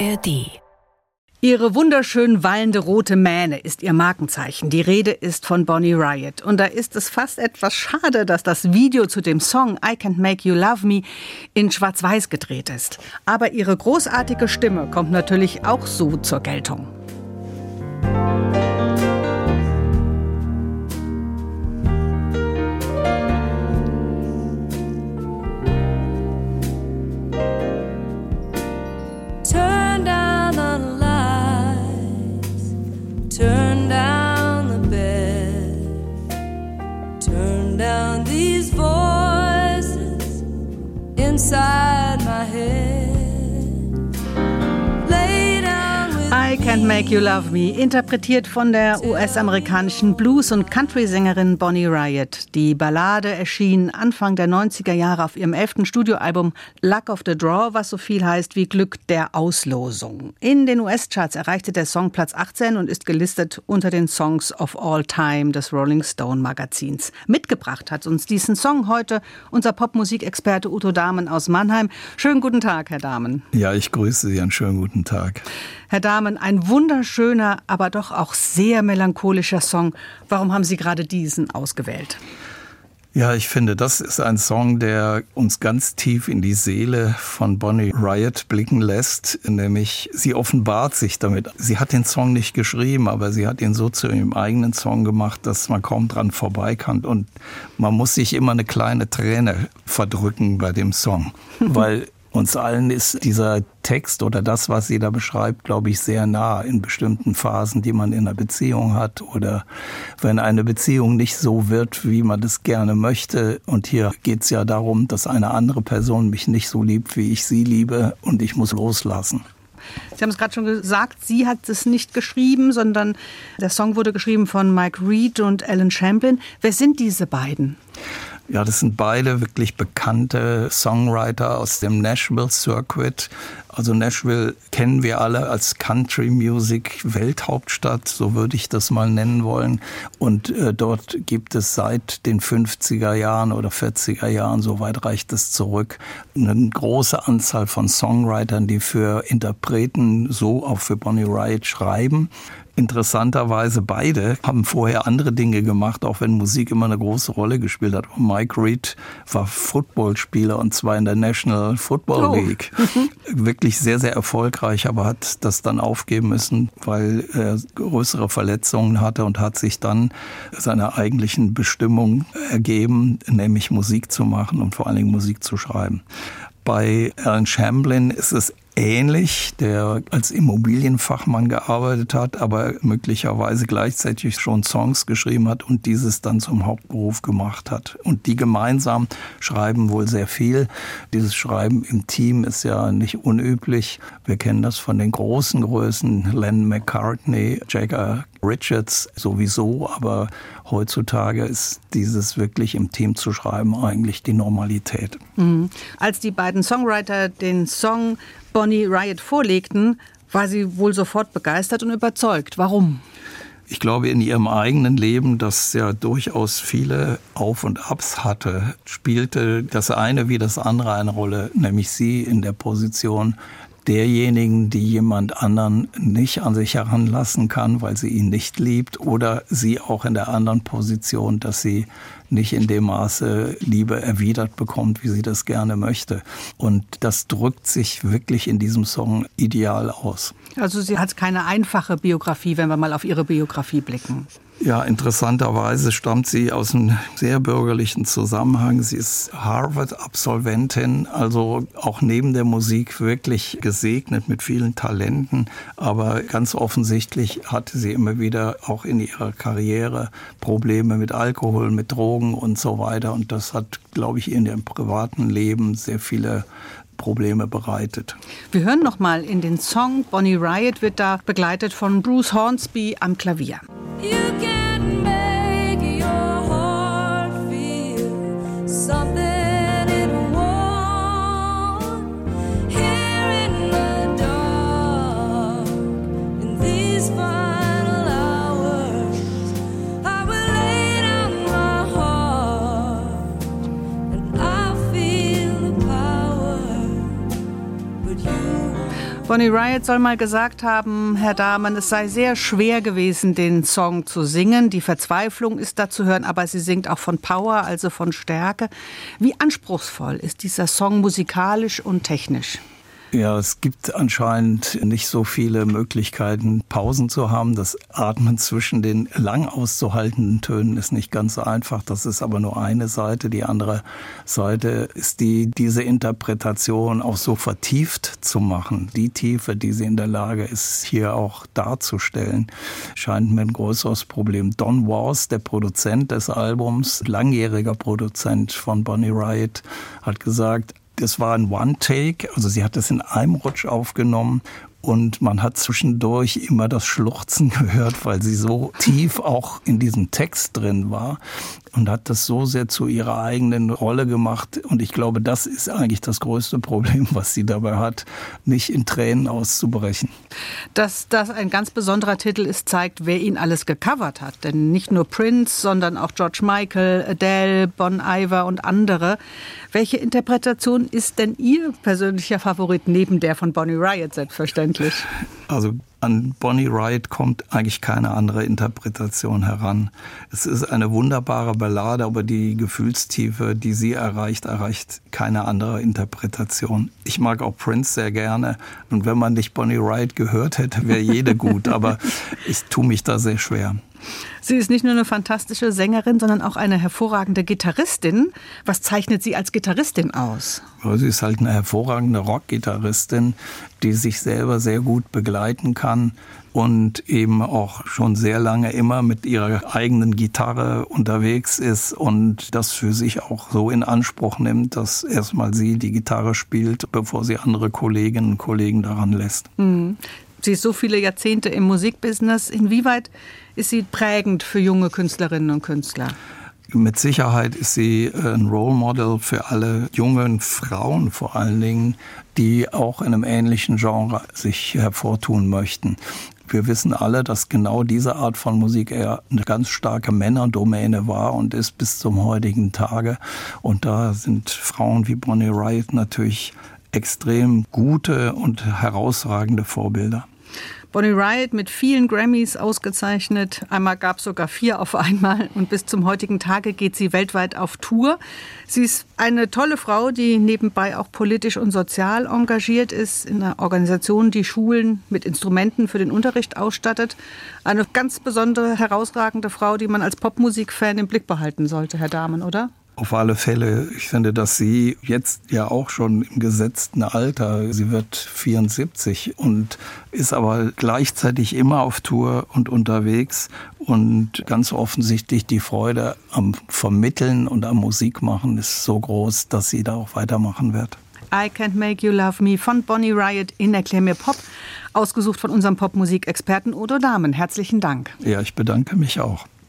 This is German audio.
ARD Ihre wunderschön wallende rote Mähne ist ihr Markenzeichen. Die Rede ist von Bonnie Riot. Und da ist es fast etwas schade, dass das Video zu dem Song I Can't Make You Love Me in Schwarz-Weiß gedreht ist. Aber ihre großartige Stimme kommt natürlich auch so zur Geltung. Can't Make You Love Me, interpretiert von der US-amerikanischen Blues- und Country-Sängerin Bonnie Riot. Die Ballade erschien Anfang der 90er Jahre auf ihrem elften Studioalbum Luck of the Draw, was so viel heißt wie Glück der Auslosung. In den US-Charts erreichte der Song Platz 18 und ist gelistet unter den Songs of All Time des Rolling Stone Magazins. Mitgebracht hat uns diesen Song heute unser Popmusikexperte Udo Dahmen aus Mannheim. Schönen guten Tag, Herr Dahmen. Ja, ich grüße Sie. Einen schönen guten Tag. Herr Dahmen, ein wunderschöner, aber doch auch sehr melancholischer Song. Warum haben Sie gerade diesen ausgewählt? Ja, ich finde, das ist ein Song, der uns ganz tief in die Seele von Bonnie Riot blicken lässt, nämlich sie offenbart sich damit. Sie hat den Song nicht geschrieben, aber sie hat ihn so zu ihrem eigenen Song gemacht, dass man kaum dran vorbei kann und man muss sich immer eine kleine Träne verdrücken bei dem Song, weil uns allen ist dieser Text oder das, was sie da beschreibt, glaube ich, sehr nah in bestimmten Phasen, die man in einer Beziehung hat oder wenn eine Beziehung nicht so wird, wie man das gerne möchte. Und hier geht es ja darum, dass eine andere Person mich nicht so liebt, wie ich sie liebe und ich muss loslassen. Sie haben es gerade schon gesagt, sie hat es nicht geschrieben, sondern der Song wurde geschrieben von Mike Reed und Alan Champlin. Wer sind diese beiden? Ja, das sind beide wirklich bekannte Songwriter aus dem Nashville Circuit. Also Nashville kennen wir alle als Country Music Welthauptstadt, so würde ich das mal nennen wollen. Und äh, dort gibt es seit den 50er Jahren oder 40er Jahren, so weit reicht es zurück, eine große Anzahl von Songwritern, die für Interpreten, so auch für Bonnie Wright schreiben. Interessanterweise beide haben vorher andere Dinge gemacht, auch wenn Musik immer eine große Rolle gespielt hat. Mike Reed war Footballspieler und zwar in der National Football oh. League. Wirklich sehr, sehr erfolgreich, aber hat das dann aufgeben müssen, weil er größere Verletzungen hatte und hat sich dann seiner eigentlichen Bestimmung ergeben, nämlich Musik zu machen und vor allen Dingen Musik zu schreiben. Bei Alan Chamblin ist es ähnlich, der als Immobilienfachmann gearbeitet hat, aber möglicherweise gleichzeitig schon Songs geschrieben hat und dieses dann zum Hauptberuf gemacht hat. Und die gemeinsam schreiben wohl sehr viel. Dieses Schreiben im Team ist ja nicht unüblich. Wir kennen das von den großen Größen, Len McCartney, Jagger Richards sowieso, aber heutzutage ist dieses wirklich im Team zu schreiben eigentlich die Normalität. Mhm. Als die beiden Songwriter den Song Bonnie Riot vorlegten, war sie wohl sofort begeistert und überzeugt. Warum? Ich glaube, in ihrem eigenen Leben, das ja durchaus viele Auf und Abs hatte, spielte das eine wie das andere eine Rolle, nämlich sie in der Position derjenigen, die jemand anderen nicht an sich heranlassen kann, weil sie ihn nicht liebt, oder sie auch in der anderen Position, dass sie nicht in dem Maße Liebe erwidert bekommt, wie sie das gerne möchte. Und das drückt sich wirklich in diesem Song ideal aus. Also sie hat keine einfache Biografie, wenn wir mal auf ihre Biografie blicken. Ja, interessanterweise stammt sie aus einem sehr bürgerlichen Zusammenhang. Sie ist Harvard-Absolventin, also auch neben der Musik wirklich gesegnet mit vielen Talenten. Aber ganz offensichtlich hatte sie immer wieder auch in ihrer Karriere Probleme mit Alkohol, mit Drogen und so weiter. Und das hat, glaube ich, in ihrem privaten Leben sehr viele Probleme bereitet. Wir hören noch mal in den Song Bonnie Riot wird da begleitet von Bruce Hornsby am Klavier. Bonnie Riot soll mal gesagt haben, Herr Dahmen, es sei sehr schwer gewesen, den Song zu singen. Die Verzweiflung ist da zu hören, aber sie singt auch von Power, also von Stärke. Wie anspruchsvoll ist dieser Song musikalisch und technisch? Ja, es gibt anscheinend nicht so viele Möglichkeiten, Pausen zu haben. Das Atmen zwischen den lang auszuhaltenden Tönen ist nicht ganz so einfach. Das ist aber nur eine Seite. Die andere Seite ist die, diese Interpretation auch so vertieft zu machen. Die Tiefe, die sie in der Lage ist, hier auch darzustellen, scheint mir ein größeres Problem. Don Was, der Produzent des Albums, langjähriger Produzent von Bonnie Riot, hat gesagt, das war ein One-Take, also sie hat das in einem Rutsch aufgenommen und man hat zwischendurch immer das Schluchzen gehört, weil sie so tief auch in diesem Text drin war und hat das so sehr zu ihrer eigenen Rolle gemacht. Und ich glaube, das ist eigentlich das größte Problem, was sie dabei hat, nicht in Tränen auszubrechen. Dass das ein ganz besonderer Titel ist, zeigt, wer ihn alles gecovert hat. Denn nicht nur Prince, sondern auch George Michael, Adele, Bon Iver und andere. Welche Interpretation ist denn Ihr persönlicher Favorit neben der von Bonnie Riot selbstverständlich? eigentlich? Also an Bonnie Wright kommt eigentlich keine andere Interpretation heran. Es ist eine wunderbare Ballade, aber die Gefühlstiefe, die sie erreicht, erreicht keine andere Interpretation. Ich mag auch Prince sehr gerne und wenn man nicht Bonnie Wright gehört hätte, wäre jede gut, aber ich tue mich da sehr schwer. Sie ist nicht nur eine fantastische Sängerin, sondern auch eine hervorragende Gitarristin. Was zeichnet sie als Gitarristin aus? Sie ist halt eine hervorragende Rockgitarristin, die sich selber sehr gut begleiten kann und eben auch schon sehr lange immer mit ihrer eigenen Gitarre unterwegs ist und das für sich auch so in Anspruch nimmt, dass erstmal sie die Gitarre spielt, bevor sie andere Kolleginnen und Kollegen daran lässt. Mhm. Sie ist so viele Jahrzehnte im Musikbusiness. Inwieweit ist sie prägend für junge Künstlerinnen und Künstler? Mit Sicherheit ist sie äh, ein Role Model für alle jungen Frauen vor allen Dingen, die auch in einem ähnlichen Genre sich hervortun möchten. Wir wissen alle, dass genau diese Art von Musik eher eine ganz starke Männerdomäne war und ist bis zum heutigen Tage. Und da sind Frauen wie Bonnie Wright natürlich extrem gute und herausragende Vorbilder. Bonnie Wright mit vielen Grammys ausgezeichnet. Einmal gab es sogar vier auf einmal. Und bis zum heutigen Tage geht sie weltweit auf Tour. Sie ist eine tolle Frau, die nebenbei auch politisch und sozial engagiert ist in einer Organisation, die Schulen mit Instrumenten für den Unterricht ausstattet. Eine ganz besondere, herausragende Frau, die man als Popmusikfan im Blick behalten sollte, Herr Dahmen, oder? Auf alle Fälle. Ich finde, dass sie jetzt ja auch schon im gesetzten Alter, sie wird 74 und ist aber gleichzeitig immer auf Tour und unterwegs und ganz offensichtlich die Freude am Vermitteln und am Musikmachen ist so groß, dass sie da auch weitermachen wird. I Can't Make You Love Me von Bonnie Riot in Erklär mir Pop, ausgesucht von unserem Popmusikexperten Udo Dahmen. Herzlichen Dank. Ja, ich bedanke mich auch.